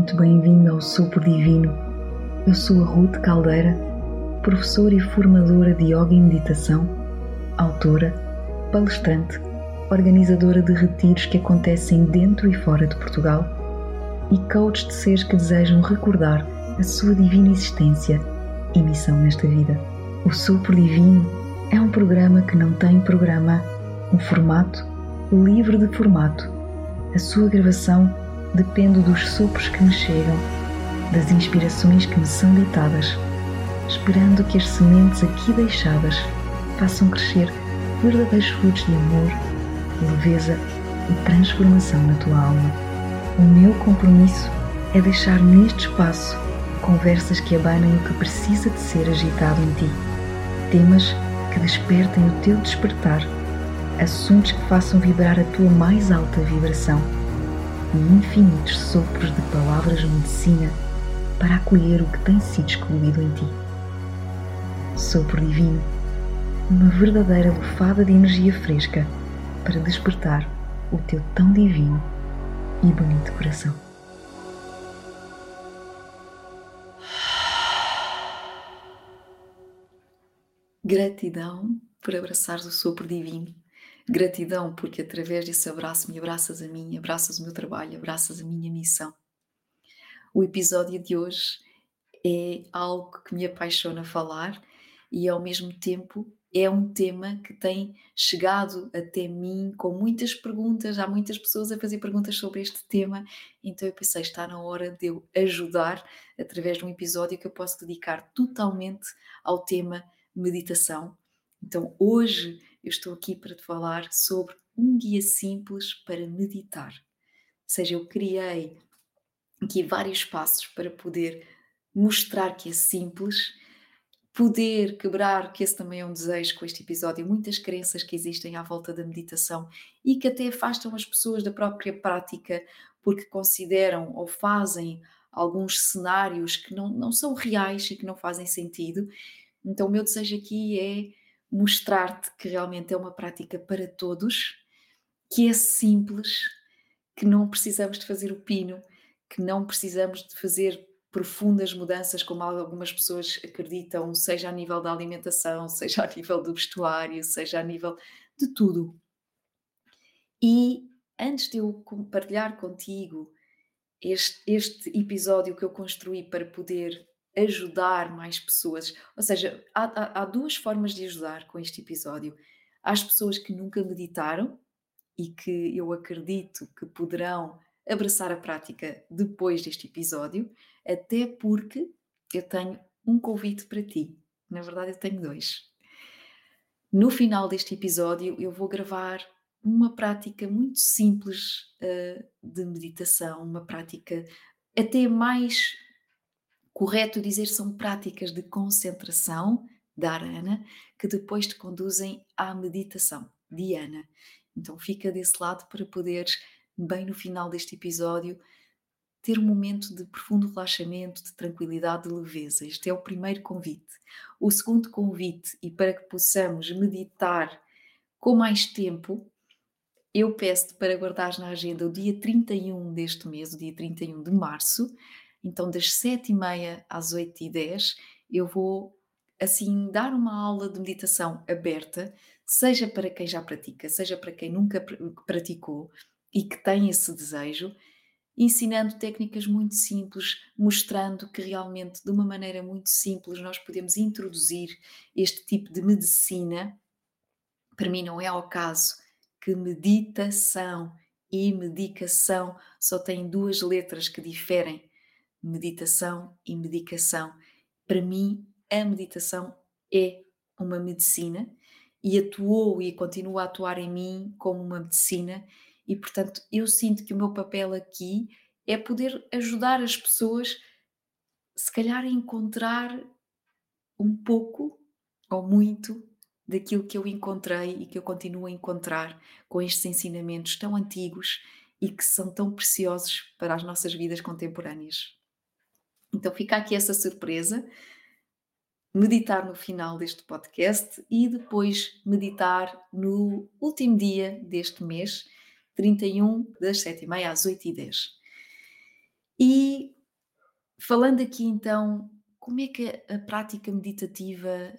muito bem-vindo ao Sopro Divino. Eu sou a Ruth Caldeira, professora e formadora de Yoga e Meditação, autora, palestrante, organizadora de retiros que acontecem dentro e fora de Portugal e coach de seres que desejam recordar a sua divina existência e missão nesta vida. O Sopro Divino é um programa que não tem programa, um formato livre de formato. A sua gravação depende dos sopros que me chegam, das inspirações que me são ditadas, esperando que as sementes aqui deixadas façam crescer verdadeiros frutos de amor, leveza e transformação na tua alma. O meu compromisso é deixar neste espaço conversas que abanem o que precisa de ser agitado em ti, temas que despertem o teu despertar, assuntos que façam vibrar a tua mais alta vibração e infinitos sopros de palavras medicina para acolher o que tem sido excluído em ti. Sopro divino, uma verdadeira lufada de energia fresca para despertar o teu tão divino e bonito coração. Gratidão por abraçares o sopro divino Gratidão porque através desse abraço me abraças a mim, abraças o meu trabalho, abraças a minha missão. O episódio de hoje é algo que me apaixona falar e ao mesmo tempo é um tema que tem chegado até mim com muitas perguntas. Há muitas pessoas a fazer perguntas sobre este tema, então eu pensei, está na hora de eu ajudar através de um episódio que eu posso dedicar totalmente ao tema meditação. Então hoje eu estou aqui para te falar sobre um guia simples para meditar. Ou seja, eu criei aqui vários passos para poder mostrar que é simples, poder quebrar, que esse também é um desejo com este episódio, muitas crenças que existem à volta da meditação e que até afastam as pessoas da própria prática porque consideram ou fazem alguns cenários que não, não são reais e que não fazem sentido. Então, o meu desejo aqui é mostrar-te que realmente é uma prática para todos, que é simples, que não precisamos de fazer o pino, que não precisamos de fazer profundas mudanças, como algumas pessoas acreditam, seja a nível da alimentação, seja a nível do vestuário, seja a nível de tudo. E antes de eu compartilhar contigo este, este episódio que eu construí para poder ajudar mais pessoas. Ou seja, há, há, há duas formas de ajudar com este episódio. Há as pessoas que nunca meditaram e que eu acredito que poderão abraçar a prática depois deste episódio, até porque eu tenho um convite para ti. Na verdade, eu tenho dois. No final deste episódio, eu vou gravar uma prática muito simples uh, de meditação, uma prática até mais Correto dizer são práticas de concentração da arana que depois te conduzem à meditação Diana. Então fica desse lado para poderes, bem no final deste episódio, ter um momento de profundo relaxamento, de tranquilidade, de leveza. Este é o primeiro convite. O segundo convite, e para que possamos meditar com mais tempo, eu peço-te para guardares na agenda o dia 31 deste mês, o dia 31 de março, então, das 7h30 às 8h10, eu vou assim dar uma aula de meditação aberta, seja para quem já pratica, seja para quem nunca praticou e que tem esse desejo, ensinando técnicas muito simples, mostrando que realmente de uma maneira muito simples nós podemos introduzir este tipo de medicina. Para mim não é ao caso que meditação e medicação só têm duas letras que diferem meditação e medicação. Para mim, a meditação é uma medicina e atuou e continua a atuar em mim como uma medicina, e portanto eu sinto que o meu papel aqui é poder ajudar as pessoas, se calhar, a encontrar um pouco ou muito daquilo que eu encontrei e que eu continuo a encontrar com estes ensinamentos tão antigos e que são tão preciosos para as nossas vidas contemporâneas. Então fica aqui essa surpresa. Meditar no final deste podcast e depois meditar no último dia deste mês, 31 das 7h30 às 8h10. E falando aqui então, como é que a prática meditativa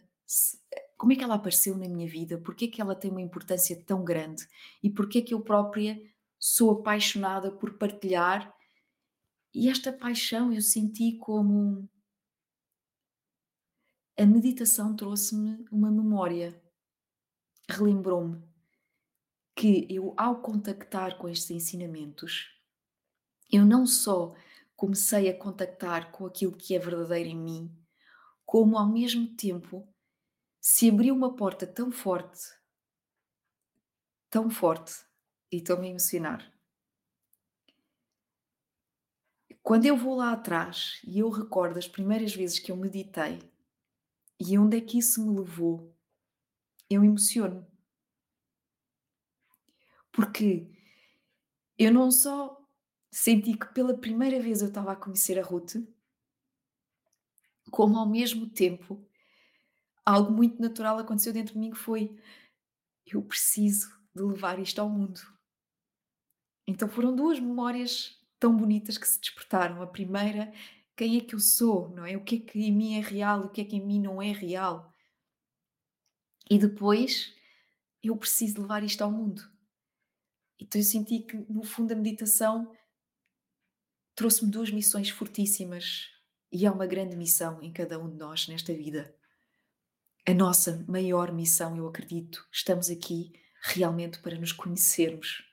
como é que ela apareceu na minha vida? Porque é que ela tem uma importância tão grande? E porque é que eu própria sou apaixonada por partilhar? E esta paixão eu senti como a meditação trouxe-me uma memória, relembrou-me que eu, ao contactar com estes ensinamentos, eu não só comecei a contactar com aquilo que é verdadeiro em mim, como ao mesmo tempo se abriu uma porta tão forte, tão forte, e estou-me a emocionar. Quando eu vou lá atrás e eu recordo as primeiras vezes que eu meditei e onde é que isso me levou, eu emociono. Porque eu não só senti que pela primeira vez eu estava a conhecer a Ruth, como ao mesmo tempo algo muito natural aconteceu dentro de mim que foi eu preciso de levar isto ao mundo. Então foram duas memórias tão bonitas que se despertaram. A primeira, quem é que eu sou, não é? O que é que em mim é real, o que é que em mim não é real. E depois, eu preciso levar isto ao mundo. Então eu senti que, no fundo, a meditação trouxe-me duas missões fortíssimas e é uma grande missão em cada um de nós nesta vida. A nossa maior missão, eu acredito, estamos aqui realmente para nos conhecermos.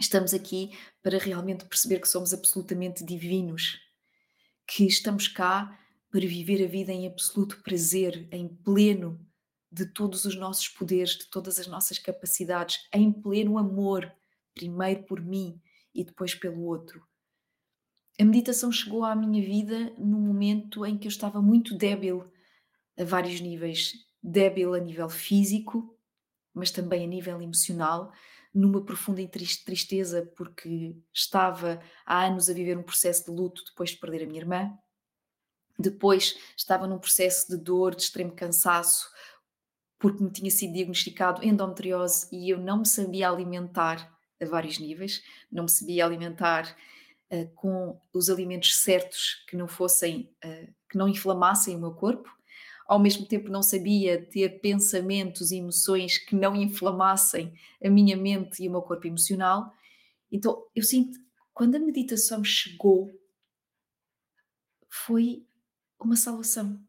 Estamos aqui para realmente perceber que somos absolutamente divinos, que estamos cá para viver a vida em absoluto prazer, em pleno de todos os nossos poderes, de todas as nossas capacidades, em pleno amor, primeiro por mim e depois pelo outro. A meditação chegou à minha vida num momento em que eu estava muito débil a vários níveis. Débil a nível físico, mas também a nível emocional, numa profunda tristeza, porque estava há anos a viver um processo de luto depois de perder a minha irmã. Depois estava num processo de dor, de extremo cansaço, porque me tinha sido diagnosticado endometriose e eu não me sabia alimentar a vários níveis, não me sabia alimentar uh, com os alimentos certos que não fossem, uh, que não inflamassem o meu corpo, ao mesmo tempo não sabia ter pensamentos e emoções que não inflamassem a minha mente e o meu corpo emocional. Então eu sinto, quando a meditação chegou, foi uma salvação.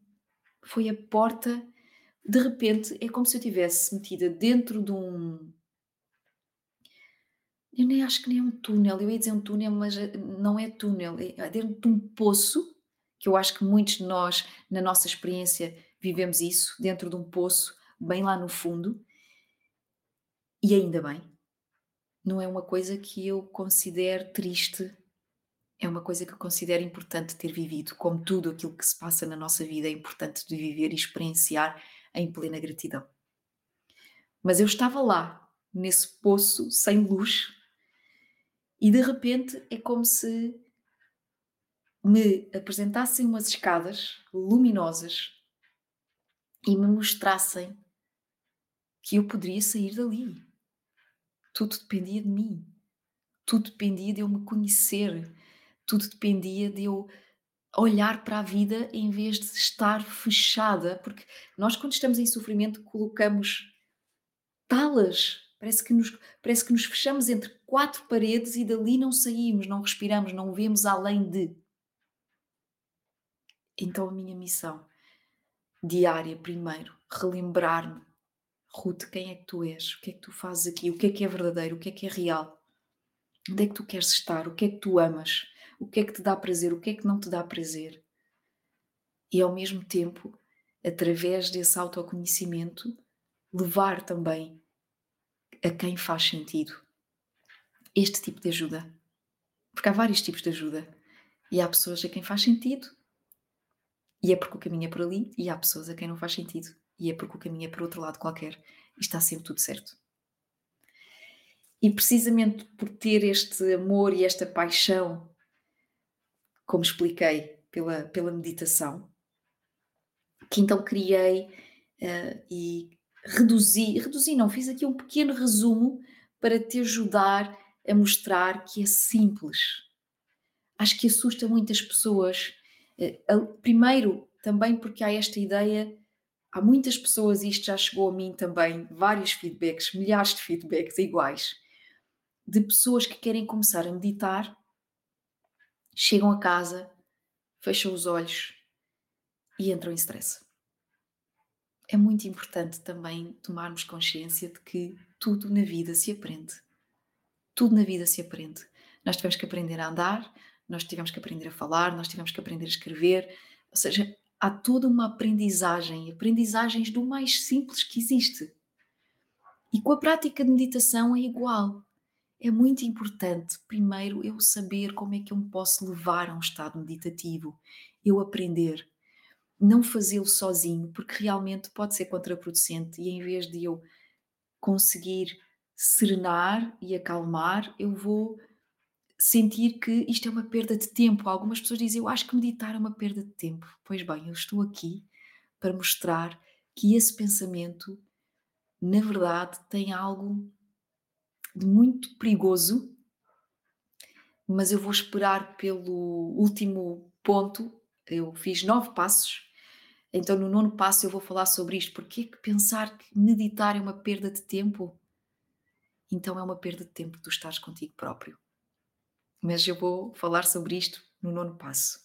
Foi a porta, de repente, é como se eu tivesse metida dentro de um, eu nem acho que nem é um túnel, eu ia dizer um túnel, mas eh, não é túnel, é dentro de um poço, que eu acho que muitos de nós, na nossa experiência, vivemos isso, dentro de um poço, bem lá no fundo, e ainda bem. Não é uma coisa que eu considero triste, é uma coisa que eu considero importante ter vivido, como tudo aquilo que se passa na nossa vida é importante de viver e experienciar em plena gratidão. Mas eu estava lá, nesse poço, sem luz, e de repente é como se me apresentassem umas escadas luminosas e me mostrassem que eu poderia sair dali. Tudo dependia de mim. Tudo dependia de eu me conhecer. Tudo dependia de eu olhar para a vida em vez de estar fechada, porque nós quando estamos em sofrimento colocamos talas Parece que, nos, parece que nos fechamos entre quatro paredes e dali não saímos, não respiramos, não vemos além de. Então a minha missão diária, primeiro, relembrar-me, Ruth, quem é que tu és? O que é que tu fazes aqui? O que é que é verdadeiro? O que é que é real? Onde é que tu queres estar? O que é que tu amas? O que é que te dá prazer? O que é que não te dá prazer? E ao mesmo tempo, através desse autoconhecimento, levar também a quem faz sentido este tipo de ajuda. Porque há vários tipos de ajuda. E há pessoas a quem faz sentido, e é porque o caminho é por ali, e há pessoas a quem não faz sentido, e é porque o caminho é por outro lado qualquer, e está sempre tudo certo. E precisamente por ter este amor e esta paixão, como expliquei, pela, pela meditação, que então criei uh, e reduzi, reduzi não, fiz aqui um pequeno resumo para te ajudar a mostrar que é simples. acho que assusta muitas pessoas. Eh, primeiro, também porque há esta ideia, há muitas pessoas, e isto já chegou a mim também, vários feedbacks, milhares de feedbacks iguais, de pessoas que querem começar a meditar, chegam a casa, fecham os olhos e entram em stress. É muito importante também tomarmos consciência de que tudo na vida se aprende. Tudo na vida se aprende. Nós tivemos que aprender a andar, nós tivemos que aprender a falar, nós tivemos que aprender a escrever. Ou seja, há toda uma aprendizagem, aprendizagens do mais simples que existe. E com a prática de meditação é igual. É muito importante, primeiro, eu saber como é que eu me posso levar a um estado meditativo, eu aprender, não fazê-lo sozinho, porque realmente pode ser contraproducente e em vez de eu conseguir serenar e acalmar, eu vou sentir que isto é uma perda de tempo. Algumas pessoas dizem, eu acho que meditar é uma perda de tempo. Pois bem, eu estou aqui para mostrar que esse pensamento, na verdade, tem algo de muito perigoso, mas eu vou esperar pelo último ponto. Eu fiz nove passos, então no nono passo eu vou falar sobre isto. Porque é que pensar que meditar é uma perda de tempo? Então é uma perda de tempo tu estás contigo próprio mas eu vou falar sobre isto no nono passo.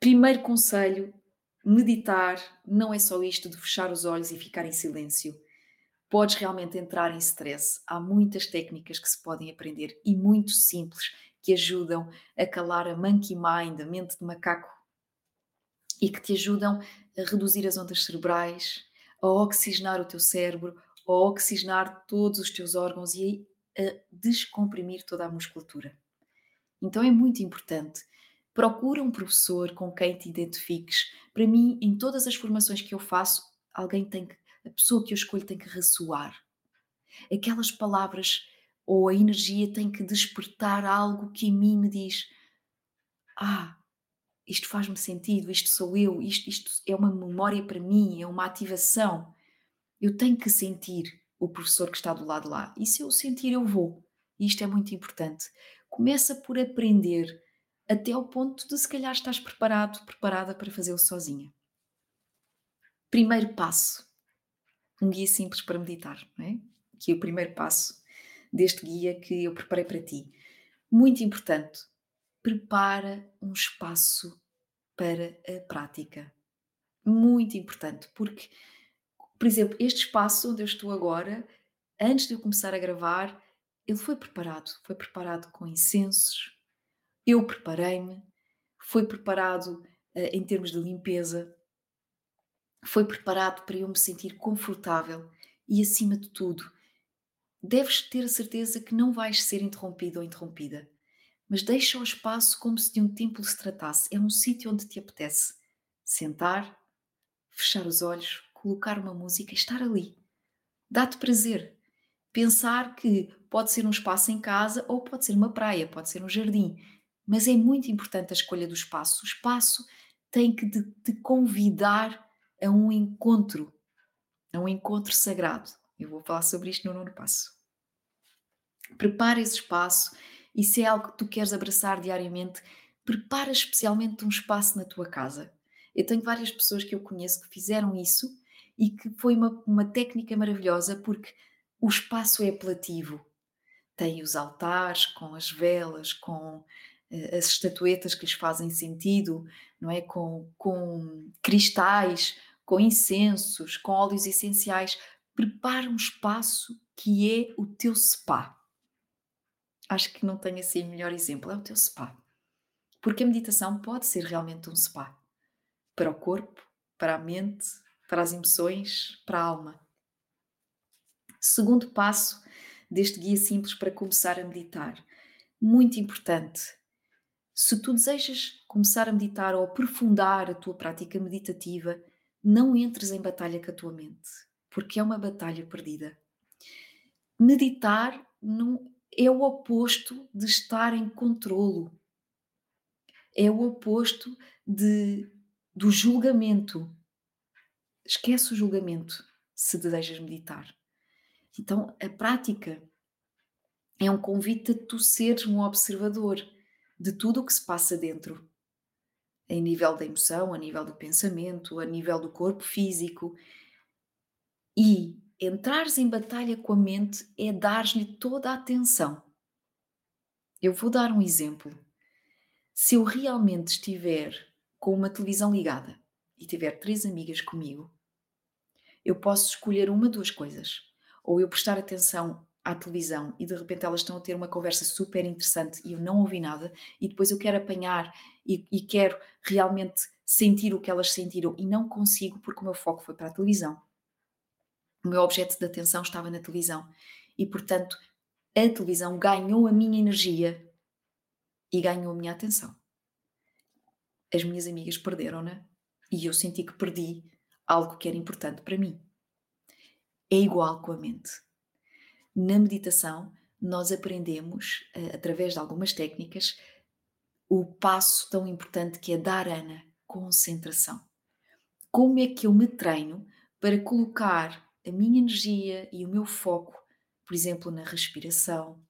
Primeiro conselho: meditar não é só isto de fechar os olhos e ficar em silêncio. Podes realmente entrar em stress. Há muitas técnicas que se podem aprender e muito simples que ajudam a calar a monkey mind, a mente de macaco, e que te ajudam a reduzir as ondas cerebrais, a oxigenar o teu cérebro, a oxigenar todos os teus órgãos e a descomprimir toda a musculatura. Então é muito importante. Procura um professor com quem te identifiques. Para mim, em todas as formações que eu faço, alguém tem que, a pessoa que eu escolho tem que ressoar. Aquelas palavras ou a energia tem que despertar algo que em mim me diz: Ah, isto faz-me sentido, isto sou eu, isto, isto é uma memória para mim, é uma ativação. Eu tenho que sentir o professor que está do lado lá. E se eu sentir, eu vou. E isto é muito importante. Começa por aprender até ao ponto de se calhar estás preparado, preparada para fazê-lo sozinha. Primeiro passo. Um guia simples para meditar, não é? Que é o primeiro passo deste guia que eu preparei para ti. Muito importante. Prepara um espaço para a prática. Muito importante, porque por exemplo, este espaço onde eu estou agora, antes de eu começar a gravar, ele foi preparado. Foi preparado com incensos, eu preparei-me, foi preparado uh, em termos de limpeza, foi preparado para eu me sentir confortável e, acima de tudo, deves ter a certeza que não vais ser interrompido ou interrompida. Mas deixa o espaço como se de um templo se tratasse. É um sítio onde te apetece sentar, fechar os olhos, colocar uma música e estar ali. Dá-te prazer. Pensar que pode ser um espaço em casa ou pode ser uma praia, pode ser um jardim. Mas é muito importante a escolha do espaço. O espaço tem que te convidar a um encontro, a um encontro sagrado. Eu vou falar sobre isto no nono passo. Prepara esse espaço e se é algo que tu queres abraçar diariamente, prepara especialmente um espaço na tua casa. Eu tenho várias pessoas que eu conheço que fizeram isso e que foi uma, uma técnica maravilhosa porque o espaço é apelativo. Tem os altares com as velas, com uh, as estatuetas que lhes fazem sentido, não é? Com, com cristais, com incensos, com óleos essenciais. Prepara um espaço que é o teu spa. Acho que não tem assim melhor exemplo, é o teu spa. Porque a meditação pode ser realmente um spa para o corpo, para a mente, para as emoções, para a alma. Segundo passo deste guia simples para começar a meditar. Muito importante. Se tu desejas começar a meditar ou aprofundar a tua prática meditativa, não entres em batalha com a tua mente, porque é uma batalha perdida. Meditar não é o oposto de estar em controlo. É o oposto de, do julgamento. Esquece o julgamento se desejas meditar. Então, a prática é um convite a tu seres um observador, de tudo o que se passa dentro, a nível da emoção, a nível do pensamento, a nível do corpo físico. E entrares em batalha com a mente é dar-lhe toda a atenção. Eu vou dar um exemplo. Se eu realmente estiver com uma televisão ligada e tiver três amigas comigo, eu posso escolher uma, duas coisas. Ou eu prestar atenção à televisão e de repente elas estão a ter uma conversa super interessante e eu não ouvi nada, e depois eu quero apanhar e, e quero realmente sentir o que elas sentiram e não consigo porque o meu foco foi para a televisão. O meu objeto de atenção estava na televisão e, portanto, a televisão ganhou a minha energia e ganhou a minha atenção. As minhas amigas perderam-na e eu senti que perdi algo que era importante para mim. É igual com a mente. Na meditação, nós aprendemos, eh, através de algumas técnicas, o passo tão importante que é dharana, concentração. Como é que eu me treino para colocar a minha energia e o meu foco, por exemplo, na respiração,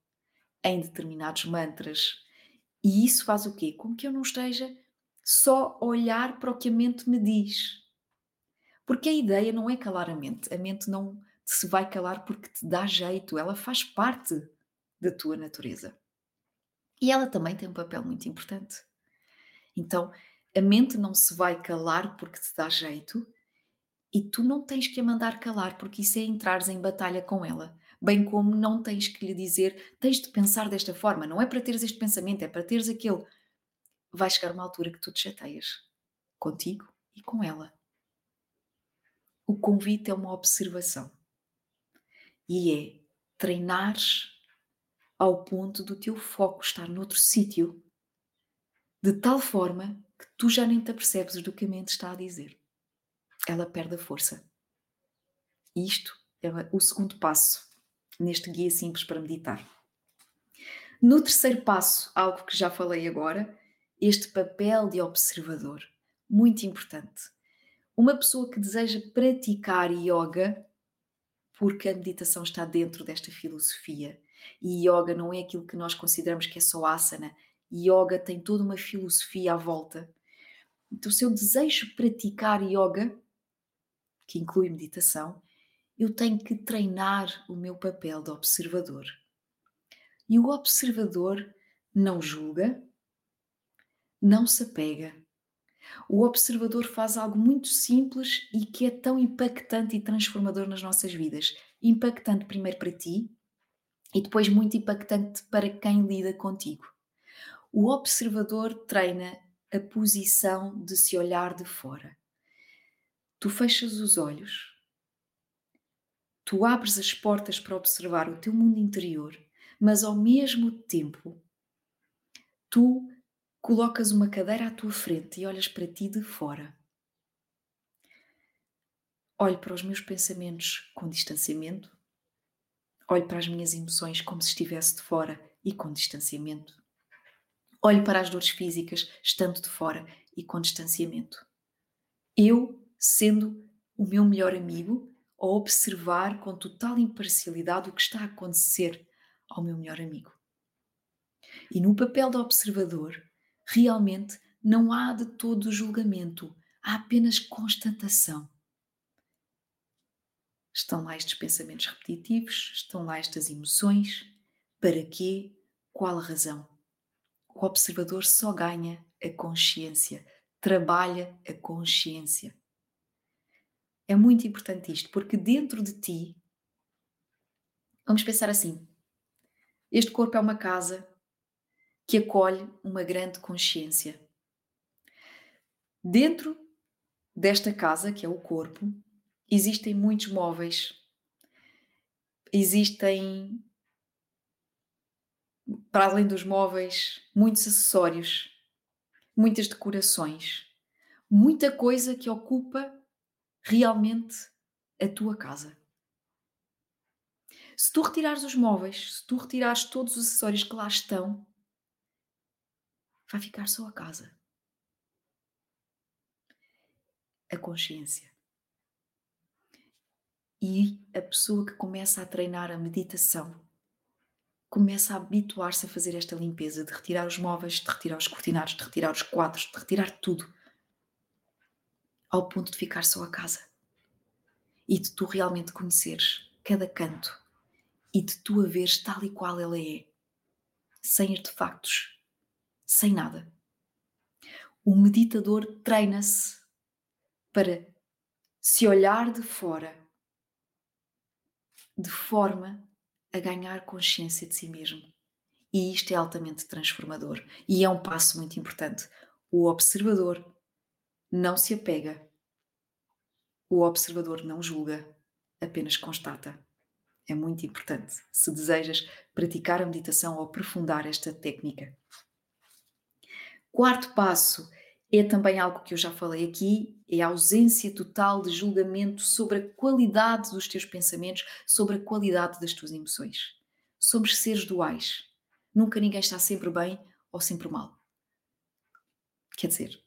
em determinados mantras? E isso faz o quê? Com que eu não esteja só a olhar para o que a mente me diz. Porque a ideia não é calar a mente. A mente não se vai calar porque te dá jeito, ela faz parte da tua natureza. E ela também tem um papel muito importante. Então, a mente não se vai calar porque te dá jeito e tu não tens que a mandar calar porque isso é entrares em batalha com ela. Bem como não tens que lhe dizer tens de pensar desta forma. Não é para teres este pensamento, é para teres aquele. Vai chegar uma altura que tu te chateias contigo e com ela. O convite é uma observação e é treinares ao ponto do teu foco estar noutro sítio, de tal forma que tu já nem te apercebes do que a mente está a dizer. Ela perde a força. Isto é o segundo passo neste guia simples para meditar. No terceiro passo, algo que já falei agora, este papel de observador, muito importante. Uma pessoa que deseja praticar yoga porque a meditação está dentro desta filosofia. E yoga não é aquilo que nós consideramos que é só asana. Yoga tem toda uma filosofia à volta. Então, se eu desejo praticar yoga, que inclui meditação, eu tenho que treinar o meu papel de observador. E o observador não julga, não se apega, o observador faz algo muito simples e que é tão impactante e transformador nas nossas vidas. Impactante primeiro para ti e depois muito impactante para quem lida contigo. O observador treina a posição de se olhar de fora. Tu fechas os olhos, tu abres as portas para observar o teu mundo interior, mas ao mesmo tempo tu colocas uma cadeira à tua frente e olhas para ti de fora. Olho para os meus pensamentos com distanciamento. Olho para as minhas emoções como se estivesse de fora e com distanciamento. Olho para as dores físicas estando de fora e com distanciamento. Eu, sendo o meu melhor amigo, a observar com total imparcialidade o que está a acontecer ao meu melhor amigo. E no papel de observador, realmente não há de todo julgamento, há apenas constatação. Estão lá estes pensamentos repetitivos, estão lá estas emoções. Para quê? Qual a razão? O observador só ganha a consciência, trabalha a consciência. É muito importante isto, porque dentro de ti, vamos pensar assim: este corpo é uma casa que acolhe uma grande consciência. Dentro desta casa, que é o corpo, existem muitos móveis, existem, para além dos móveis, muitos acessórios, muitas decorações, muita coisa que ocupa realmente a tua casa. Se tu retirares os móveis, se tu retirares todos os acessórios que lá estão, vai ficar só a casa. A consciência. E a pessoa que começa a treinar a meditação começa a habituar-se a fazer esta limpeza de retirar os móveis, de retirar os cortinados, de retirar os quadros, de retirar tudo. Ao ponto de ficar só a casa. E de tu realmente conheceres cada canto e de tu a veres tal e qual ela é, sem artefactos, sem nada. O meditador treina-se para se olhar de fora de forma a ganhar consciência de si mesmo. E isto é altamente transformador. E é um passo muito importante. O observador não se apega. O observador não julga, apenas constata. É muito importante se desejas praticar a meditação ou aprofundar esta técnica. Quarto passo é também algo que eu já falei aqui, é a ausência total de julgamento sobre a qualidade dos teus pensamentos, sobre a qualidade das tuas emoções. Somos seres duais. Nunca ninguém está sempre bem ou sempre mal. Quer dizer,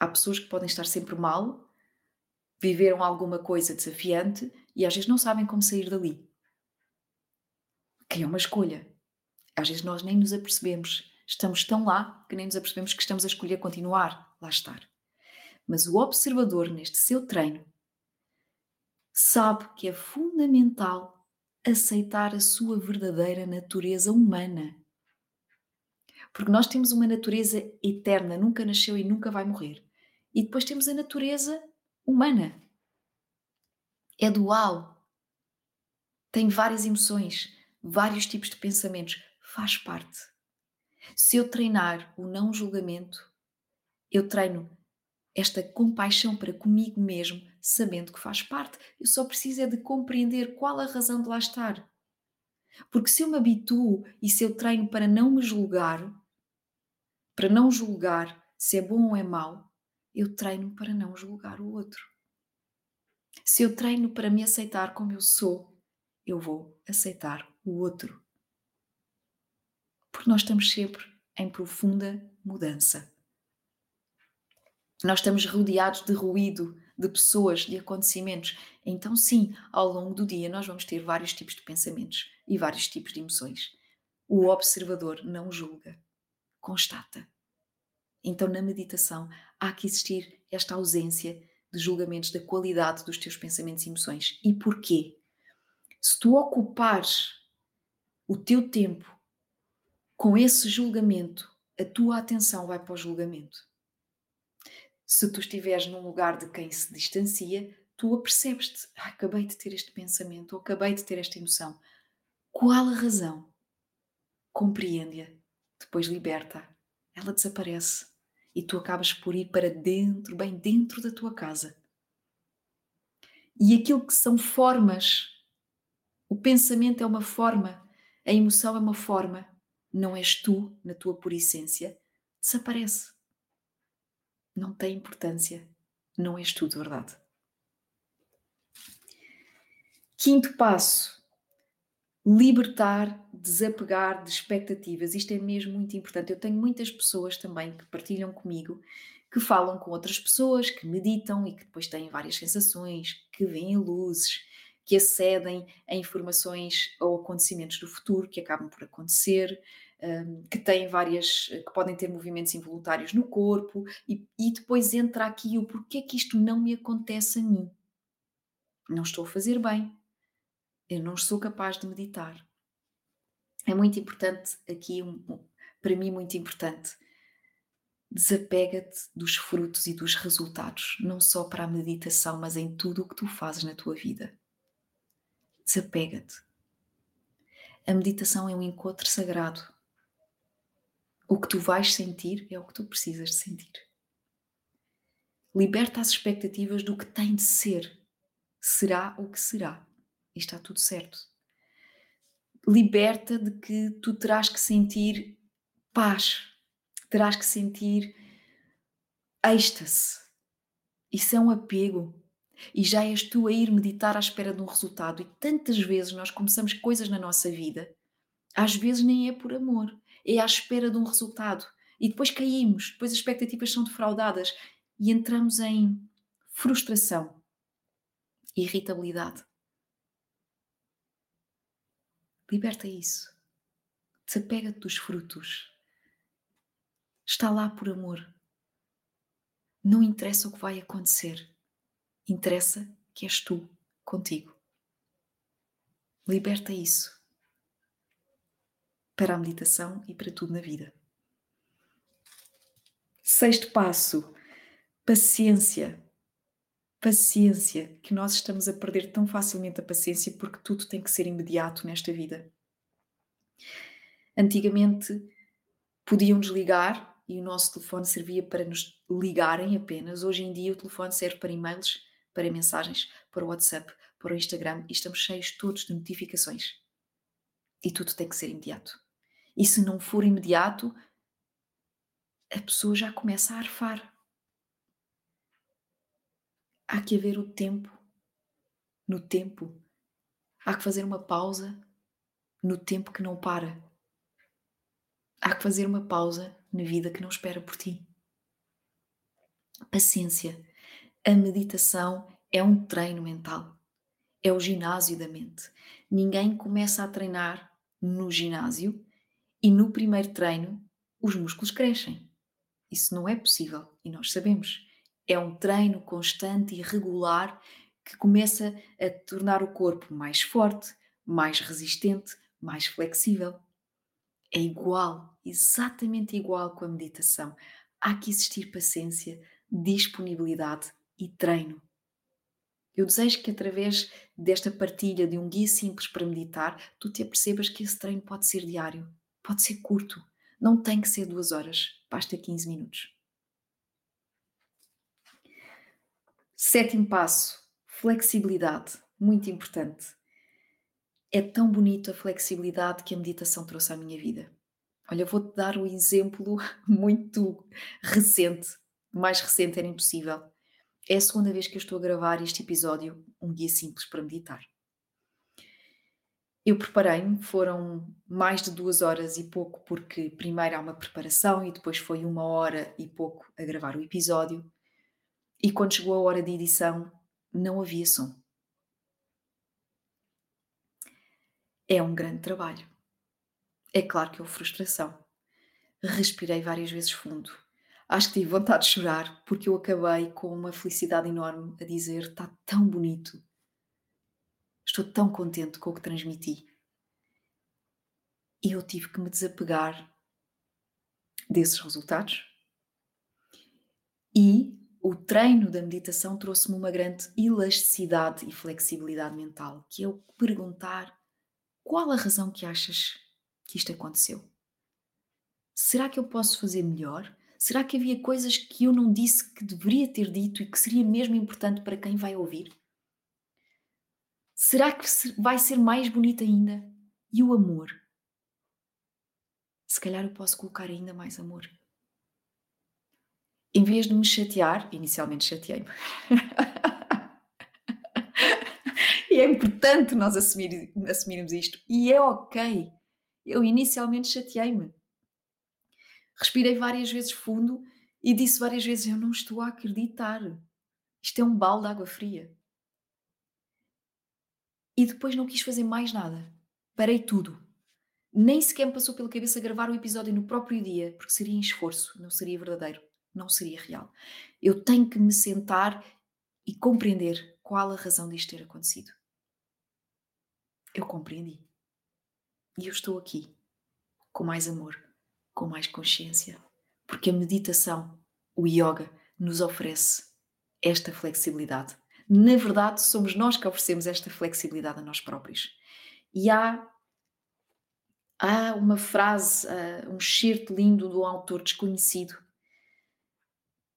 há pessoas que podem estar sempre mal, viveram alguma coisa desafiante e às vezes não sabem como sair dali. Que é uma escolha. Às vezes nós nem nos apercebemos estamos tão lá que nem nos apercebemos que estamos a escolher continuar lá estar. Mas o observador, neste seu treino, sabe que é fundamental aceitar a sua verdadeira natureza humana. Porque nós temos uma natureza eterna, nunca nasceu e nunca vai morrer. E depois temos a natureza humana. É dual. Tem várias emoções, vários tipos de pensamentos. Faz parte. Se eu treinar o não julgamento, eu treino esta compaixão para comigo mesmo, sabendo que faz parte. Eu só preciso é de compreender qual a razão de lá estar. Porque se eu me habituo e se eu treino para não me julgar, para não julgar se é bom ou é mau, eu treino para não julgar o outro. Se eu treino para me aceitar como eu sou, eu vou aceitar o outro porque nós estamos sempre em profunda mudança. Nós estamos rodeados de ruído, de pessoas, de acontecimentos. Então, sim, ao longo do dia nós vamos ter vários tipos de pensamentos e vários tipos de emoções. O observador não julga, constata. Então, na meditação, há que existir esta ausência de julgamentos da qualidade dos teus pensamentos e emoções. E porquê? Se tu ocupares o teu tempo com esse julgamento, a tua atenção vai para o julgamento. Se tu estiveres num lugar de quem se distancia, tu apercebes-te, ah, acabei de ter este pensamento, ou acabei de ter esta emoção. Qual a razão? Compreende-a, depois liberta, ela desaparece e tu acabas por ir para dentro, bem dentro da tua casa. E aquilo que são formas, o pensamento é uma forma, a emoção é uma forma, não és tu na tua pura essência, desaparece. Não tem importância. Não és tu de verdade. Quinto passo: libertar, desapegar de expectativas. Isto é mesmo muito importante. Eu tenho muitas pessoas também que partilham comigo, que falam com outras pessoas, que meditam e que depois têm várias sensações, que veem luzes, que acedem a informações ou acontecimentos do futuro que acabam por acontecer, um, que têm várias, que podem ter movimentos involuntários no corpo, e, e depois entra aqui o porquê que isto não me acontece a mim. Não estou a fazer bem, eu não sou capaz de meditar. É muito importante aqui, um, para mim, muito importante. Desapega-te dos frutos e dos resultados, não só para a meditação, mas em tudo o que tu fazes na tua vida desapega-te. A meditação é um encontro sagrado. O que tu vais sentir é o que tu precisas de sentir. Liberta as expectativas do que tem de ser. Será o que será. E está tudo certo. Liberta de que tu terás que sentir paz, terás que sentir êxtase. Isso é um apego. E já és tu a ir meditar à espera de um resultado. E tantas vezes nós começamos coisas na nossa vida, às vezes nem é por amor, é à espera de um resultado. E depois caímos, depois as expectativas são defraudadas e entramos em frustração, irritabilidade. Liberta isso. Desapega-te dos frutos. Está lá por amor. Não interessa o que vai acontecer. Interessa que és tu contigo. Liberta isso para a meditação e para tudo na vida. Sexto passo: paciência. Paciência, que nós estamos a perder tão facilmente a paciência porque tudo tem que ser imediato nesta vida. Antigamente podiam desligar e o nosso telefone servia para nos ligarem apenas. Hoje em dia o telefone serve para e-mails, para mensagens, para o WhatsApp, para o Instagram e estamos cheios todos de notificações. E tudo tem que ser imediato. E se não for imediato, a pessoa já começa a arfar. Há que haver o tempo. No tempo. Há que fazer uma pausa no tempo que não para. Há que fazer uma pausa na vida que não espera por ti. Paciência. A meditação é um treino mental. É o ginásio da mente. Ninguém começa a treinar no ginásio e no primeiro treino os músculos crescem. Isso não é possível e nós sabemos. É um treino constante e regular que começa a tornar o corpo mais forte, mais resistente, mais flexível. É igual, exatamente igual com a meditação. Há que existir paciência, disponibilidade e treino. Eu desejo que através desta partilha de um guia simples para meditar, tu te apercebas que esse treino pode ser diário, pode ser curto, não tem que ser duas horas, basta 15 minutos. Sétimo passo, flexibilidade, muito importante. É tão bonito a flexibilidade que a meditação trouxe à minha vida. Olha, vou-te dar um exemplo muito recente, mais recente era impossível. É a segunda vez que eu estou a gravar este episódio, um guia simples para meditar. Eu preparei-me, foram mais de duas horas e pouco, porque primeiro há uma preparação e depois foi uma hora e pouco a gravar o episódio. E quando chegou a hora de edição, não havia som. É um grande trabalho. É claro que houve frustração. Respirei várias vezes fundo. Acho que tive vontade de chorar porque eu acabei com uma felicidade enorme a dizer: está tão bonito. Estou tão contente com o que transmiti. E eu tive que me desapegar desses resultados. E o treino da meditação trouxe-me uma grande elasticidade e flexibilidade mental, que é o perguntar qual a razão que achas que isto aconteceu? Será que eu posso fazer melhor? Será que havia coisas que eu não disse que deveria ter dito e que seria mesmo importante para quem vai ouvir? Será que vai ser mais bonito ainda? E o amor? Se calhar eu posso colocar ainda mais amor. Em vez de me chatear, inicialmente chateei-me. é importante nós assumir, assumirmos isto. E é ok. Eu inicialmente chateei-me. Respirei várias vezes fundo e disse várias vezes: Eu não estou a acreditar. Isto é um balde de água fria. E depois não quis fazer mais nada. Parei tudo. Nem sequer me passou pela cabeça gravar o episódio no próprio dia, porque seria em esforço, não seria verdadeiro, não seria real. Eu tenho que me sentar e compreender qual a razão disto ter acontecido eu compreendi. E eu estou aqui, com mais amor, com mais consciência, porque a meditação, o yoga, nos oferece esta flexibilidade. Na verdade, somos nós que oferecemos esta flexibilidade a nós próprios. E há, há uma frase, uh, um certo lindo do autor desconhecido,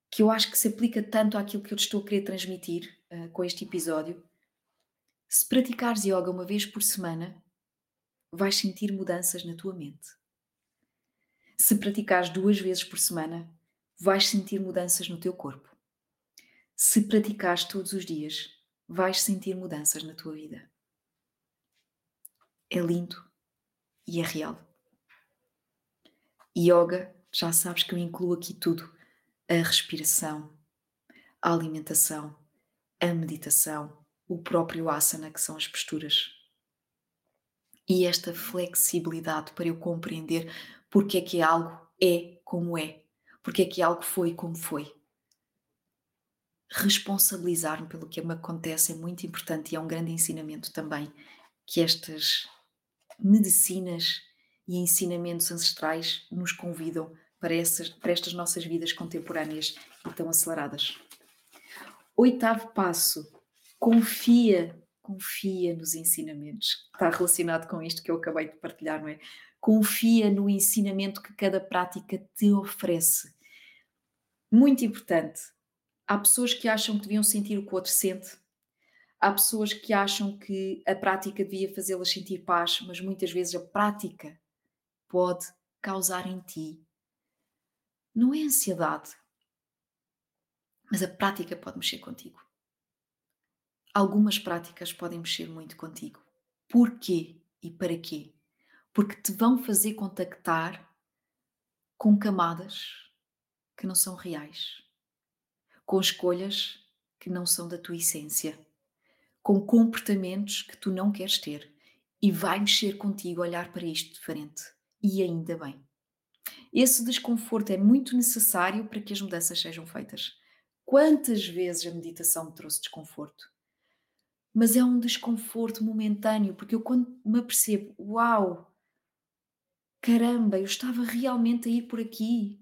que eu acho que se aplica tanto àquilo que eu te estou a querer transmitir uh, com este episódio, se praticares yoga uma vez por semana, vais sentir mudanças na tua mente. Se praticares duas vezes por semana, vais sentir mudanças no teu corpo. Se praticares todos os dias, vais sentir mudanças na tua vida. É lindo e é real. Yoga, já sabes que eu incluo aqui tudo: a respiração, a alimentação, a meditação o próprio asana, que são as posturas. e esta flexibilidade para eu compreender porque é que algo é como é, porque é que algo foi como foi. Responsabilizar-me pelo que me acontece é muito importante e é um grande ensinamento também que estas medicinas e ensinamentos ancestrais nos convidam para, essas, para estas nossas vidas contemporâneas e tão aceleradas. Oitavo passo: confia, confia nos ensinamentos. Está relacionado com isto que eu acabei de partilhar, não é? Confia no ensinamento que cada prática te oferece. Muito importante. Há pessoas que acham que deviam sentir o que o outro sente. Há pessoas que acham que a prática devia fazê-las sentir paz, mas muitas vezes a prática pode causar em ti não é ansiedade, mas a prática pode mexer contigo. Algumas práticas podem mexer muito contigo. Porquê e para quê? Porque te vão fazer contactar com camadas que não são reais, com escolhas que não são da tua essência, com comportamentos que tu não queres ter e vai mexer contigo olhar para isto diferente. E ainda bem. Esse desconforto é muito necessário para que as mudanças sejam feitas. Quantas vezes a meditação me trouxe desconforto? Mas é um desconforto momentâneo, porque eu quando me apercebo, uau, caramba, eu estava realmente a ir por aqui.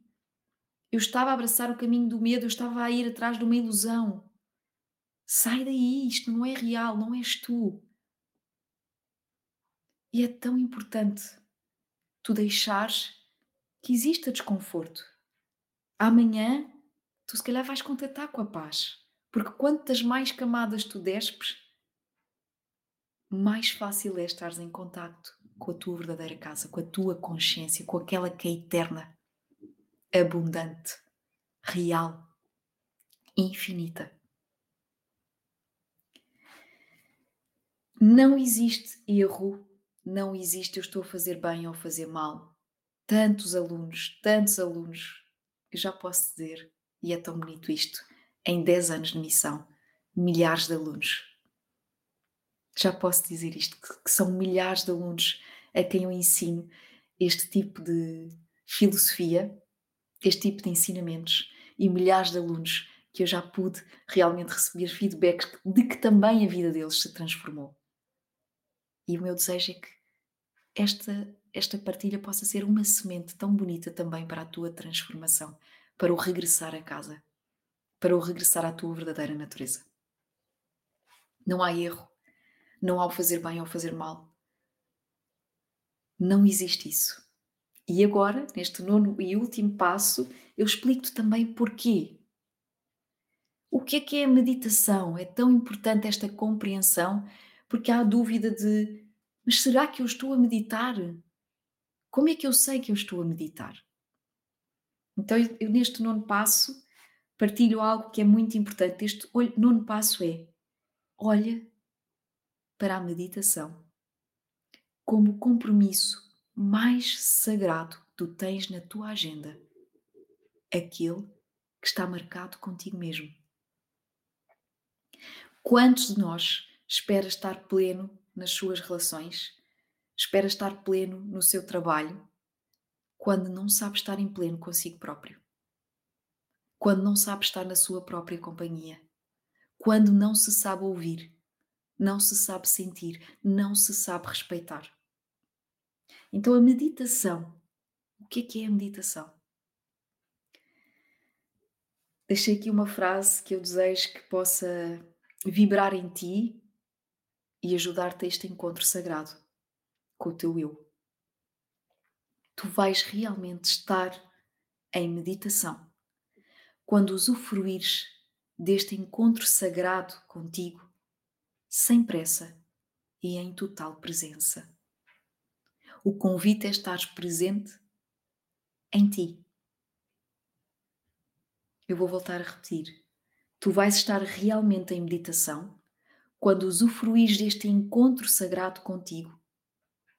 Eu estava a abraçar o caminho do medo, eu estava a ir atrás de uma ilusão. Sai daí, isto não é real, não és tu. E é tão importante tu deixares que exista desconforto. Amanhã, tu se calhar vais contatar com a paz. Porque quantas mais camadas tu despes, mais fácil é estares em contacto com a tua verdadeira casa, com a tua consciência, com aquela que é eterna, abundante, real, infinita. Não existe erro, não existe eu estou a fazer bem ou a fazer mal tantos alunos, tantos alunos, eu já posso dizer, e é tão bonito isto, em 10 anos de missão, milhares de alunos. Já posso dizer isto, que são milhares de alunos a quem eu ensino este tipo de filosofia, este tipo de ensinamentos, e milhares de alunos que eu já pude realmente receber feedback de que também a vida deles se transformou. E o meu desejo é que esta esta partilha possa ser uma semente tão bonita também para a tua transformação, para o regressar a casa, para o regressar à tua verdadeira natureza. Não há erro, não há o fazer bem ou fazer mal. Não existe isso. E agora, neste nono e último passo, eu explico-te também porquê. O que é que é a meditação? É tão importante esta compreensão, porque há a dúvida de: mas será que eu estou a meditar? Como é que eu sei que eu estou a meditar? Então, eu, neste nono passo partilho algo que é muito importante. Este nono passo é: olha para a meditação como o compromisso mais sagrado tu tens na tua agenda, aquele que está marcado contigo mesmo. Quantos de nós espera estar pleno nas suas relações espera estar pleno no seu trabalho quando não sabe estar em pleno consigo próprio. Quando não sabe estar na sua própria companhia. Quando não se sabe ouvir, não se sabe sentir, não se sabe respeitar. Então a meditação, o que é que é a meditação? Deixei aqui uma frase que eu desejo que possa vibrar em ti e ajudar-te a este encontro sagrado com o teu eu. Tu vais realmente estar em meditação quando usufruires deste encontro sagrado contigo, sem pressa e em total presença. O convite é estar presente em ti. Eu vou voltar a repetir. Tu vais estar realmente em meditação quando usufruís deste encontro sagrado contigo,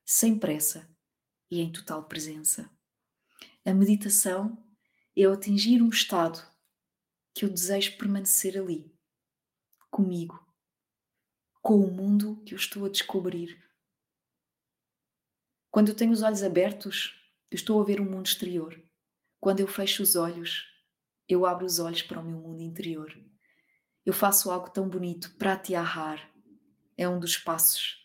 sem pressa e em total presença. A meditação é atingir um estado que eu desejo permanecer ali, comigo, com o mundo que eu estou a descobrir. Quando eu tenho os olhos abertos, eu estou a ver o mundo exterior. Quando eu fecho os olhos, eu abro os olhos para o meu mundo interior. Eu faço algo tão bonito, pratyahar. É um dos passos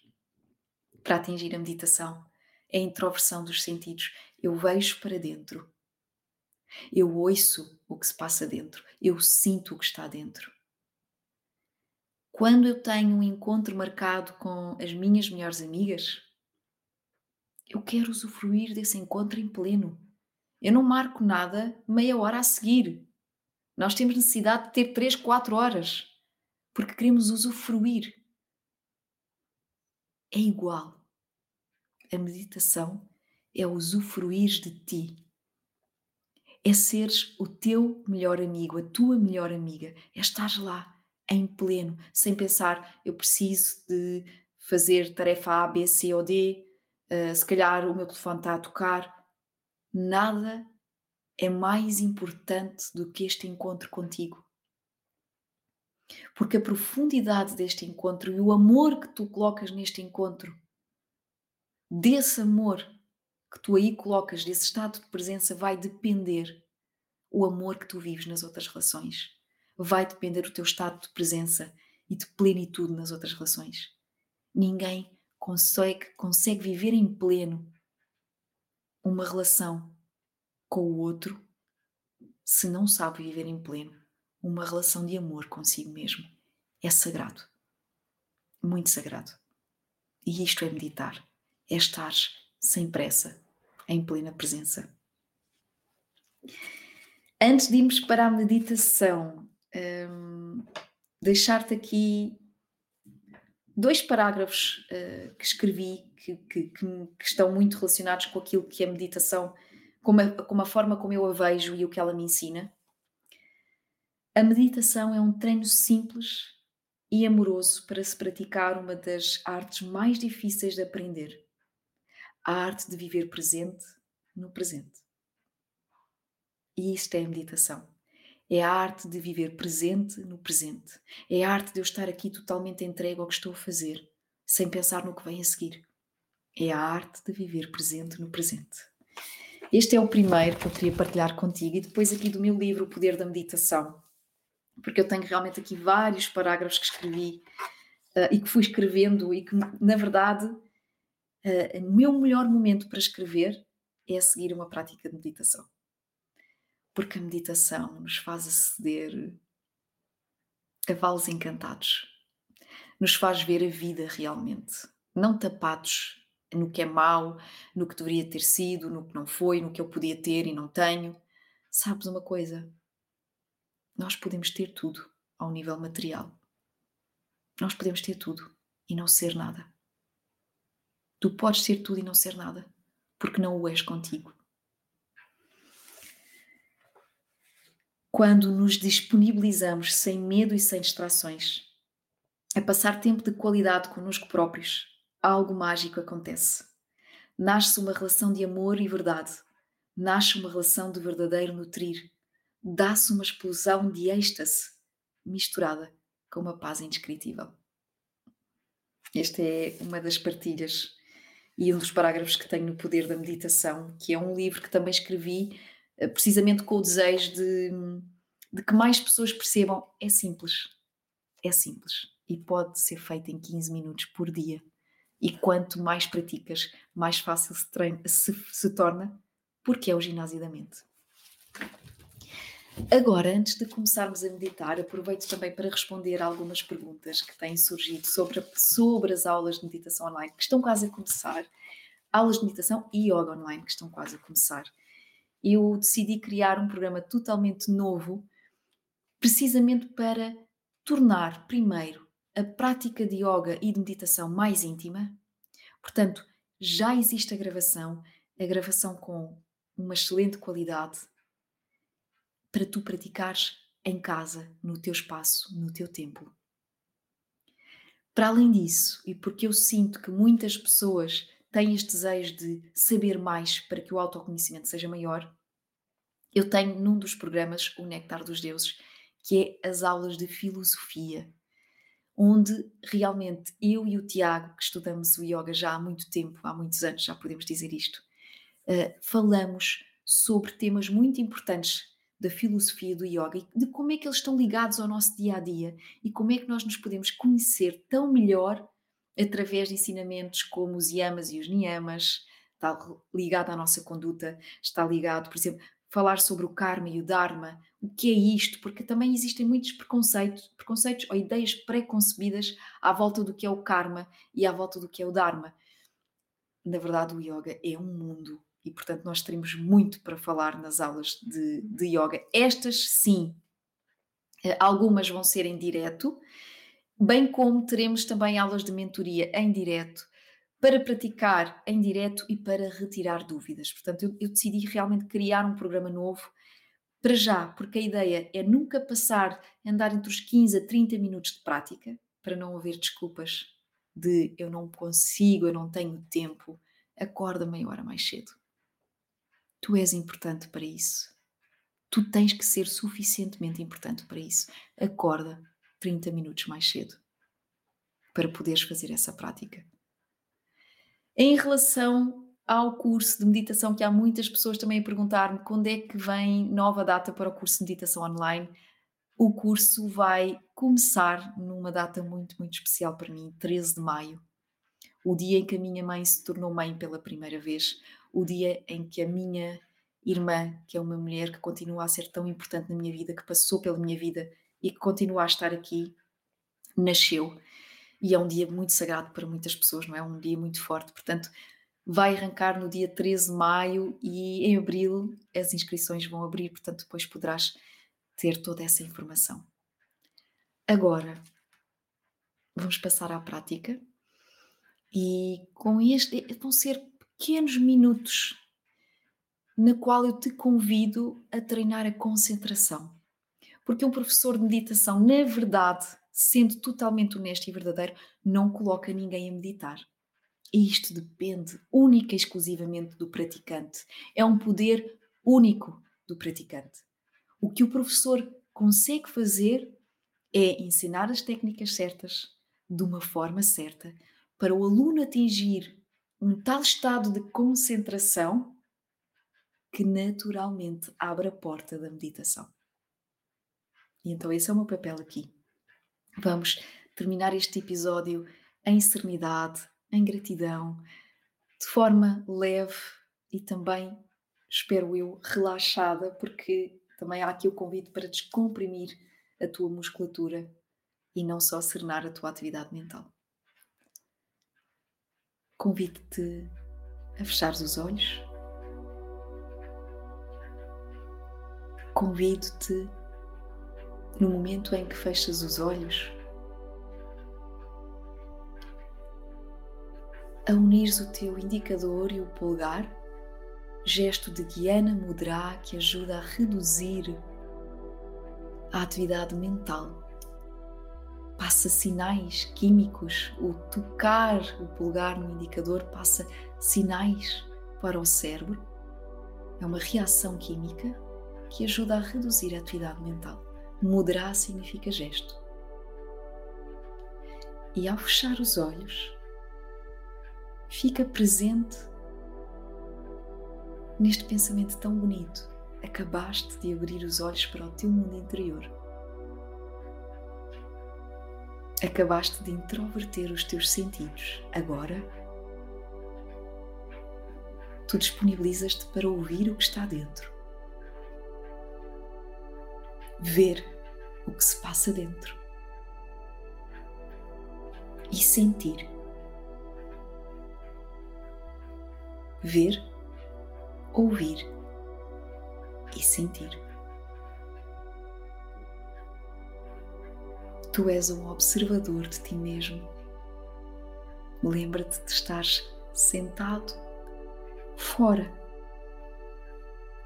para atingir a meditação. É a introversão dos sentidos. Eu vejo para dentro. Eu ouço o que se passa dentro. Eu sinto o que está dentro. Quando eu tenho um encontro marcado com as minhas melhores amigas, eu quero usufruir desse encontro em pleno. Eu não marco nada meia hora a seguir. Nós temos necessidade de ter 3, 4 horas, porque queremos usufruir. É igual. A meditação é usufruir de ti. É seres o teu melhor amigo, a tua melhor amiga. É estar lá, em pleno, sem pensar, eu preciso de fazer tarefa A, B, C ou D, uh, se calhar o meu telefone está a tocar nada é mais importante do que este encontro contigo. Porque a profundidade deste encontro e o amor que tu colocas neste encontro, desse amor que tu aí colocas, desse estado de presença, vai depender o amor que tu vives nas outras relações. Vai depender o teu estado de presença e de plenitude nas outras relações. Ninguém consegue, consegue viver em pleno uma relação com o outro se não sabe viver em pleno uma relação de amor consigo mesmo. É sagrado. Muito sagrado. E isto é meditar. É estar sem pressa, em plena presença. Antes de irmos para a meditação, hum, deixar-te aqui dois parágrafos uh, que escrevi que, que, que, estão muito relacionados com aquilo que a meditação, com a, com a forma como eu a vejo e o que ela me ensina. A meditação é um treino simples e amoroso para se praticar uma das artes mais difíceis de aprender: a arte de viver presente no presente. E isto é a meditação. É a arte de viver presente no presente. É a arte de eu estar aqui totalmente entregue ao que estou a fazer, sem pensar no que vem a seguir. É a arte de viver presente no presente. Este é o primeiro que eu queria partilhar contigo, e depois aqui do meu livro O Poder da Meditação, porque eu tenho realmente aqui vários parágrafos que escrevi uh, e que fui escrevendo, e que, na verdade, uh, o meu melhor momento para escrever é seguir uma prática de meditação porque a meditação nos faz aceder a vales encantados, nos faz ver a vida realmente, não tapados no que é mau, no que deveria ter sido, no que não foi, no que eu podia ter e não tenho. Sabes uma coisa? Nós podemos ter tudo ao nível material. Nós podemos ter tudo e não ser nada. Tu podes ter tudo e não ser nada, porque não o és contigo. Quando nos disponibilizamos sem medo e sem distrações a passar tempo de qualidade connosco próprios, algo mágico acontece. Nasce uma relação de amor e verdade, nasce uma relação de verdadeiro nutrir, dá-se uma explosão de êxtase misturada com uma paz indescritível. Esta é uma das partilhas e um dos parágrafos que tenho no Poder da Meditação, que é um livro que também escrevi precisamente com o desejo de, de que mais pessoas percebam é simples. É simples e pode ser feito em 15 minutos por dia. E quanto mais praticas, mais fácil se, treina, se, se torna, porque é o ginásio da mente. Agora, antes de começarmos a meditar, aproveito também para responder algumas perguntas que têm surgido sobre, sobre as aulas de meditação online que estão quase a começar, aulas de meditação e yoga online que estão quase a começar eu decidi criar um programa totalmente novo, precisamente para tornar, primeiro, a prática de yoga e de meditação mais íntima. Portanto, já existe a gravação, a gravação com uma excelente qualidade para tu praticares em casa, no teu espaço, no teu templo. Para além disso, e porque eu sinto que muitas pessoas têm este desejo de saber mais para que o autoconhecimento seja maior, eu tenho num dos programas o Nectar dos Deuses, que é as aulas de filosofia, onde realmente eu e o Tiago, que estudamos o yoga já há muito tempo, há muitos anos, já podemos dizer isto, uh, falamos sobre temas muito importantes da filosofia do yoga e de como é que eles estão ligados ao nosso dia a dia e como é que nós nos podemos conhecer tão melhor através de ensinamentos como os yamas e os niyamas, está ligado à nossa conduta, está ligado, por exemplo, falar sobre o karma e o dharma, o que é isto, porque também existem muitos preconceitos, preconceitos ou ideias pré-concebidas à volta do que é o karma e à volta do que é o dharma. Na verdade, o yoga é um mundo e, portanto, nós teremos muito para falar nas aulas de, de yoga. Estas, sim, eh, algumas vão ser em direto, bem como teremos também aulas de mentoria em direto para praticar em direto e para retirar dúvidas. Portanto, eu, eu decidi realmente criar um programa novo para já, porque a ideia é nunca passar, andar entre os 15 a 30 minutos de prática, para não haver desculpas de eu não consigo, eu não tenho tempo, acorda meia hora mais cedo. Tu és importante para isso. Tu tens que ser suficientemente importante para isso. Acorda 30 minutos mais cedo para poderes fazer essa prática. Em relação ao curso de meditação, que há muitas pessoas também a perguntar-me quando é que vem nova data para o curso de meditação online. O curso vai começar numa data muito, muito especial para mim, 13 de maio. O dia em que a minha mãe se tornou mãe pela primeira vez, o dia em que a minha irmã, que é uma mulher que continua a ser tão importante na minha vida, que passou pela minha vida e que continua a estar aqui, nasceu e é um dia muito sagrado para muitas pessoas, não é? Um dia muito forte. Portanto, vai arrancar no dia 13 de maio e em abril as inscrições vão abrir, portanto, depois poderás ter toda essa informação. Agora, vamos passar à prática e com este vão ser pequenos minutos na qual eu te convido a treinar a concentração. Porque um professor de meditação, na verdade, sendo totalmente honesto e verdadeiro, não coloca ninguém a meditar. E isto depende única e exclusivamente do praticante. É um poder único do praticante. O que o professor consegue fazer é ensinar as técnicas certas, de uma forma certa, para o aluno atingir um tal estado de concentração que naturalmente abre a porta da meditação. E então esse é o meu papel aqui. Vamos terminar este episódio em serenidade, em gratidão, de forma leve e também, espero eu, relaxada, porque também há aqui o convite para descomprimir a tua musculatura e não só serenar a tua atividade mental. Convido-te a fechares os olhos. Convido-te no momento em que fechas os olhos, a unires o teu indicador e o polegar, gesto de Guiana Mudra que ajuda a reduzir a atividade mental. Passa sinais químicos, o tocar o polegar no indicador passa sinais para o cérebro. É uma reação química que ajuda a reduzir a atividade mental. Mudra significa gesto. E ao fechar os olhos, fica presente neste pensamento tão bonito. Acabaste de abrir os olhos para o teu mundo interior. Acabaste de introverter os teus sentidos. Agora, tu disponibilizas-te para ouvir o que está dentro ver o que se passa dentro e sentir. Ver, ouvir e sentir. Tu és um observador de ti mesmo. Lembra-te de estar sentado fora,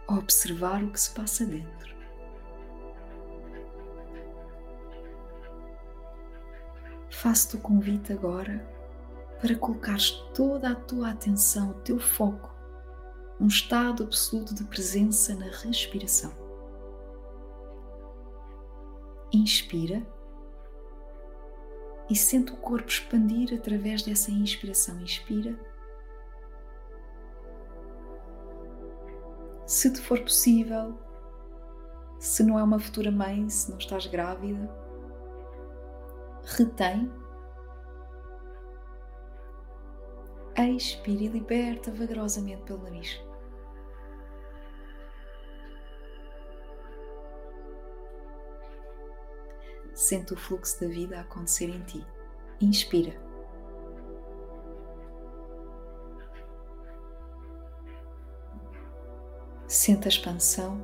a observar o que se passa dentro. Faço-te o convite agora para colocares toda a tua atenção, o teu foco, num estado absoluto de presença na respiração. Inspira e sente o corpo expandir através dessa inspiração. Inspira. Se te for possível, se não é uma futura mãe, se não estás grávida, retém. Expira e liberta vagarosamente pelo nariz. Sente o fluxo da vida a acontecer em ti. Inspira. Sente a expansão.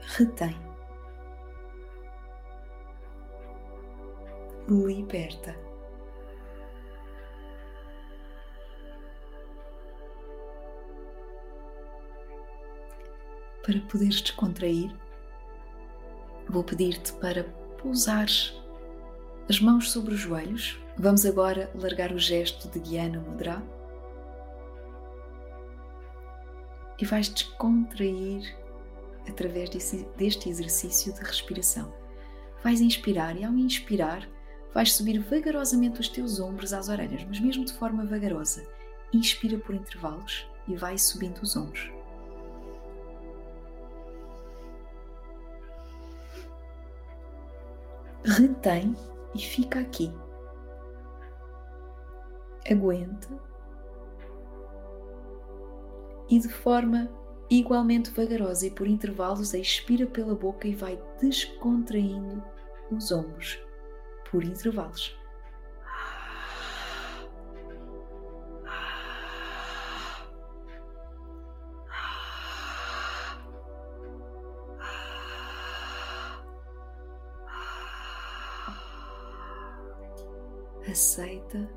Retém. Liberta. Para poderes descontrair, vou pedir-te para pousares as mãos sobre os joelhos. Vamos agora largar o gesto de Guiana Mudra e vais descontrair através desse, deste exercício de respiração. Vais inspirar e ao inspirar vais subir vagarosamente os teus ombros às orelhas, mas mesmo de forma vagarosa. Inspira por intervalos e vai subindo os ombros. retém e fica aqui. Aguenta e de forma igualmente vagarosa e por intervalos expira pela boca e vai descontraindo os ombros por intervalos. aceita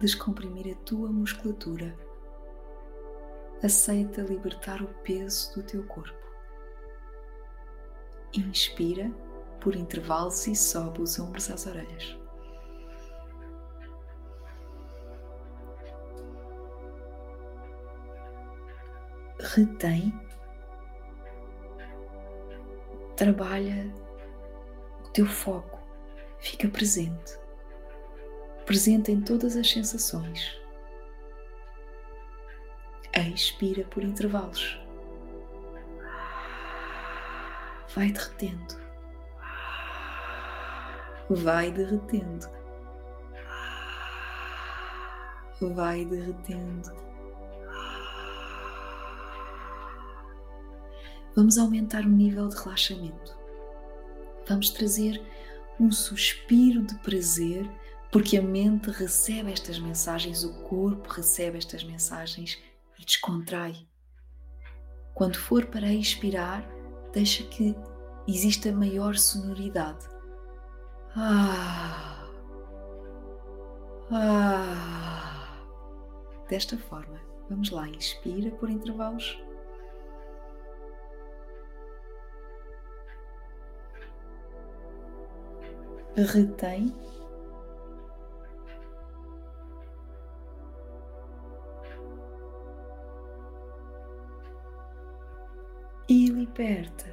descomprimir a tua musculatura. Aceita libertar o peso do teu corpo. Inspira por intervalos e sobe os ombros às orelhas. Retém. Trabalha o teu foco. Fica presente presente em todas as sensações. Expira por intervalos. Vai derretendo. Vai derretendo. Vai derretendo. Vamos aumentar o nível de relaxamento. Vamos trazer um suspiro de prazer porque a mente recebe estas mensagens, o corpo recebe estas mensagens e descontrai. Quando for para expirar, deixa que exista maior sonoridade. Ah, ah. Desta forma, vamos lá, inspira por intervalos. Retém e liberta.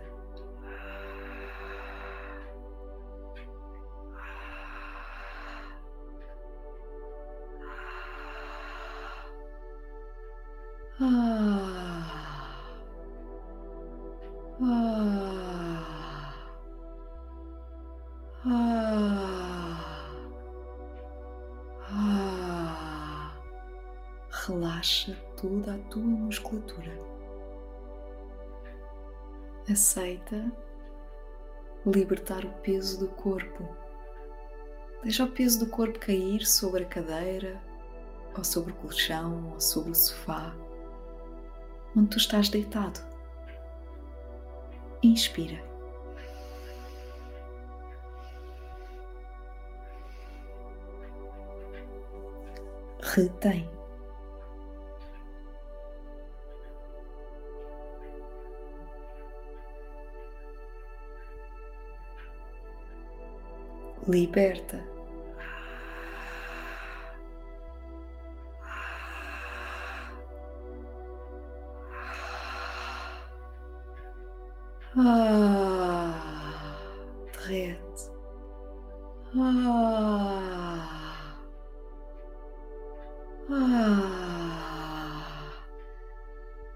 Relaxa toda a tua musculatura aceita libertar o peso do corpo. Deixa o peso do corpo cair sobre a cadeira, ou sobre o colchão, ou sobre o sofá, onde tu estás deitado. Inspira. Retém. liberta. Ah, derrete. Ah, ah,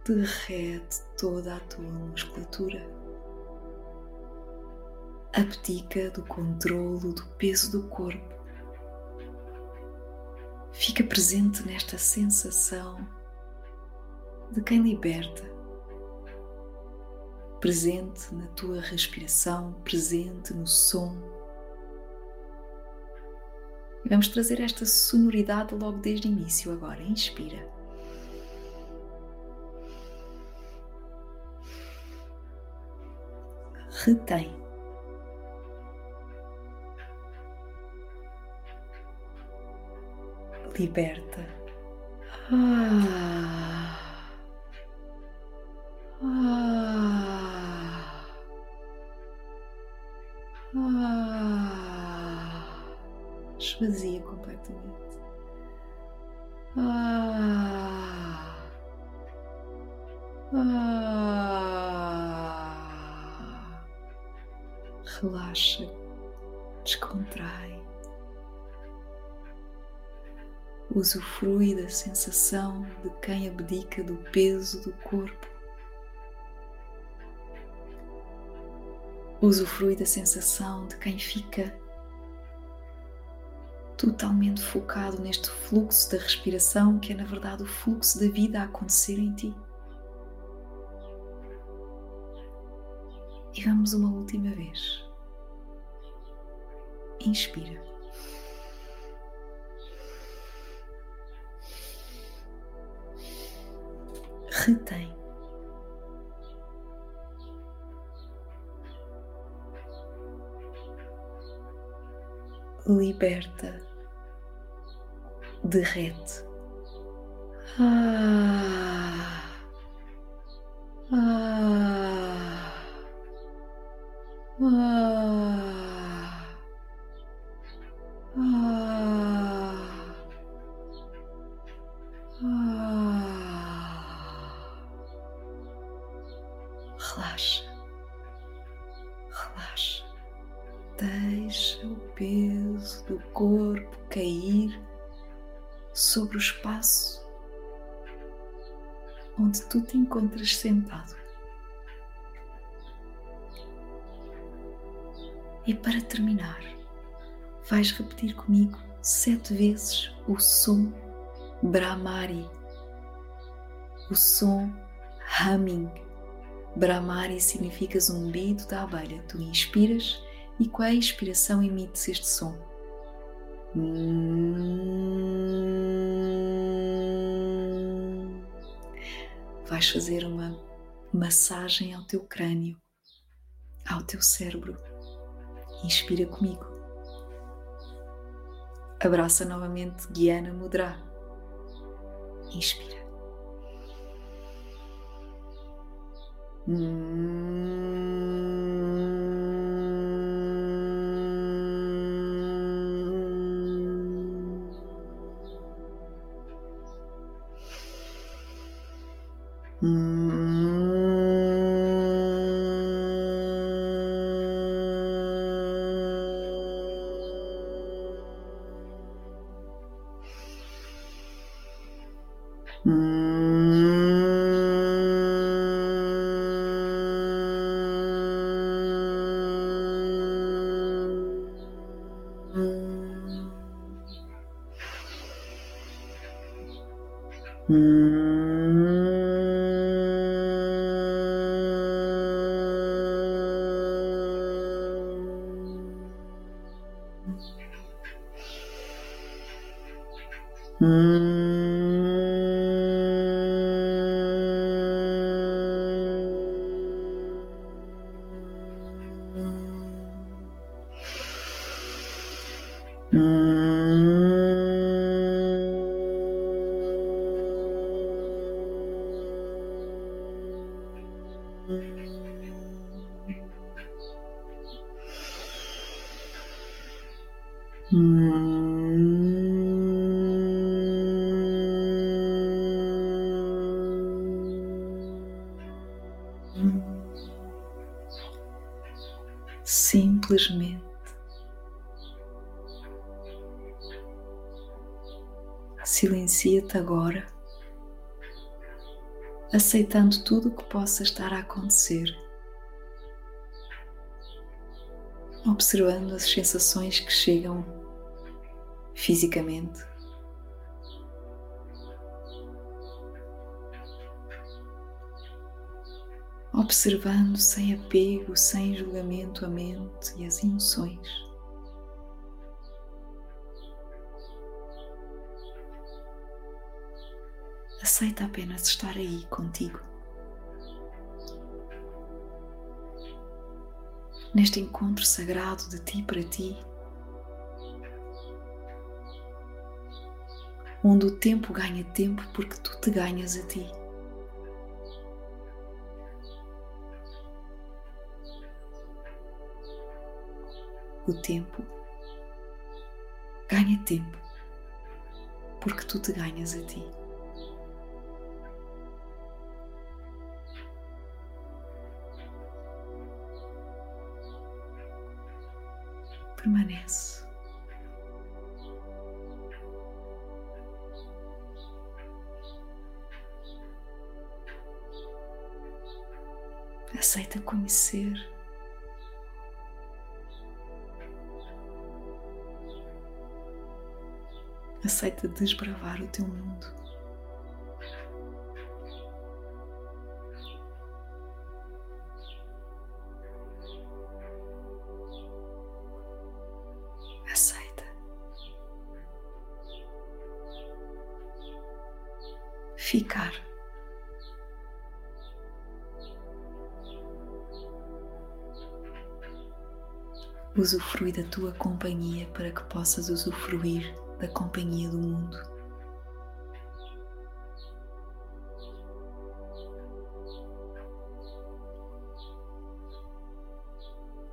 derrete toda a tua musculatura. Abdica do controlo do peso do corpo. Fica presente nesta sensação de quem liberta. Presente na tua respiração, presente no som e vamos trazer esta sonoridade logo desde o início agora. Inspira. Retém. Liberta. Ah. Usufrui da sensação de quem abdica do peso do corpo. Usufrui da sensação de quem fica totalmente focado neste fluxo da respiração, que é na verdade o fluxo da vida a acontecer em ti. E vamos uma última vez. Inspira. Retém. Liberta derrete. Ah, ah, ah, onde tu te encontras sentado. E para terminar, vais repetir comigo sete vezes o som Brahmari, o som humming. Brahmari significa zumbido da abelha. Tu inspiras e com a expiração emites este som. Vais fazer uma massagem ao teu crânio, ao teu cérebro. Inspira comigo. Abraça novamente Guiana Mudra. Inspira. Hum. Mm. Simplesmente Silencia-te agora, aceitando tudo o que possa estar a acontecer, observando as sensações que chegam fisicamente. Observando sem apego, sem julgamento a mente e as emoções. Aceita apenas estar aí contigo. Neste encontro sagrado de ti para ti, onde o tempo ganha tempo porque tu te ganhas a ti. O tempo ganha tempo porque tu te ganhas a ti. permanece. Aceita conhecer. Aceita desbravar o teu mundo. ficar. Usufrui da tua companhia para que possas usufruir da companhia do mundo.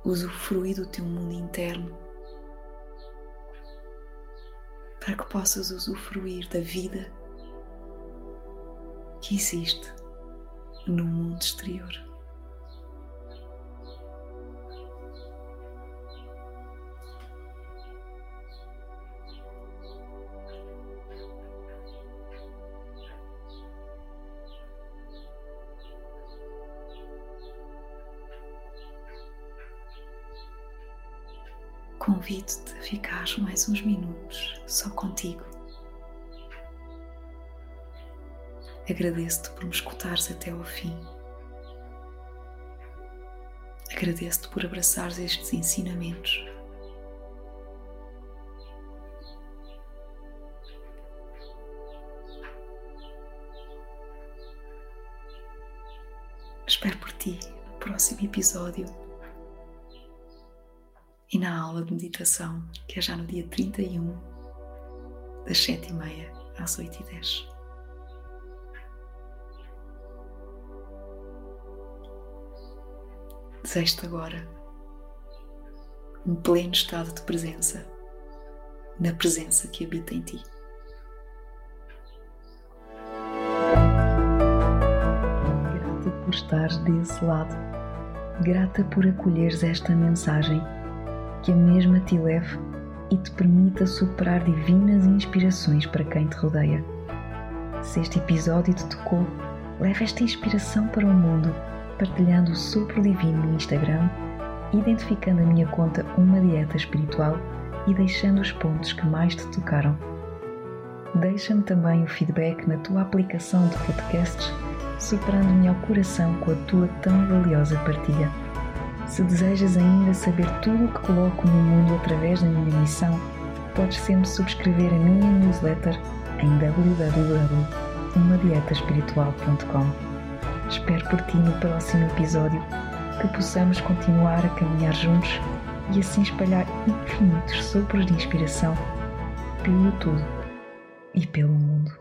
Usufrui do teu mundo interno para que possas usufruir da vida que existe no mundo exterior. Convido-te a ficar mais uns minutos só contigo. Agradeço-te por me escutares até ao fim. Agradeço-te por abraçares estes ensinamentos. Espero por ti no próximo episódio e na aula de meditação, que é já no dia 31, das 7h30 às 8h10. Desejo-te agora um pleno estado de presença, na presença que habita em ti. Grata por estares desse lado, grata por acolheres esta mensagem, que a mesma te leve e te permita superar divinas inspirações para quem te rodeia. Se este episódio te tocou, leva esta inspiração para o mundo partilhando o sopro divino no Instagram, identificando a minha conta Uma Dieta Espiritual e deixando os pontos que mais te tocaram. Deixa-me também o feedback na tua aplicação de podcasts, superando-me ao coração com a tua tão valiosa partilha. Se desejas ainda saber tudo o que coloco no mundo através da minha missão, podes sempre subscrever a minha newsletter em www.umadietaespiritual.com. Espero por ti no próximo episódio que possamos continuar a caminhar juntos e assim espalhar infinitos sopros de inspiração pelo todo e pelo mundo.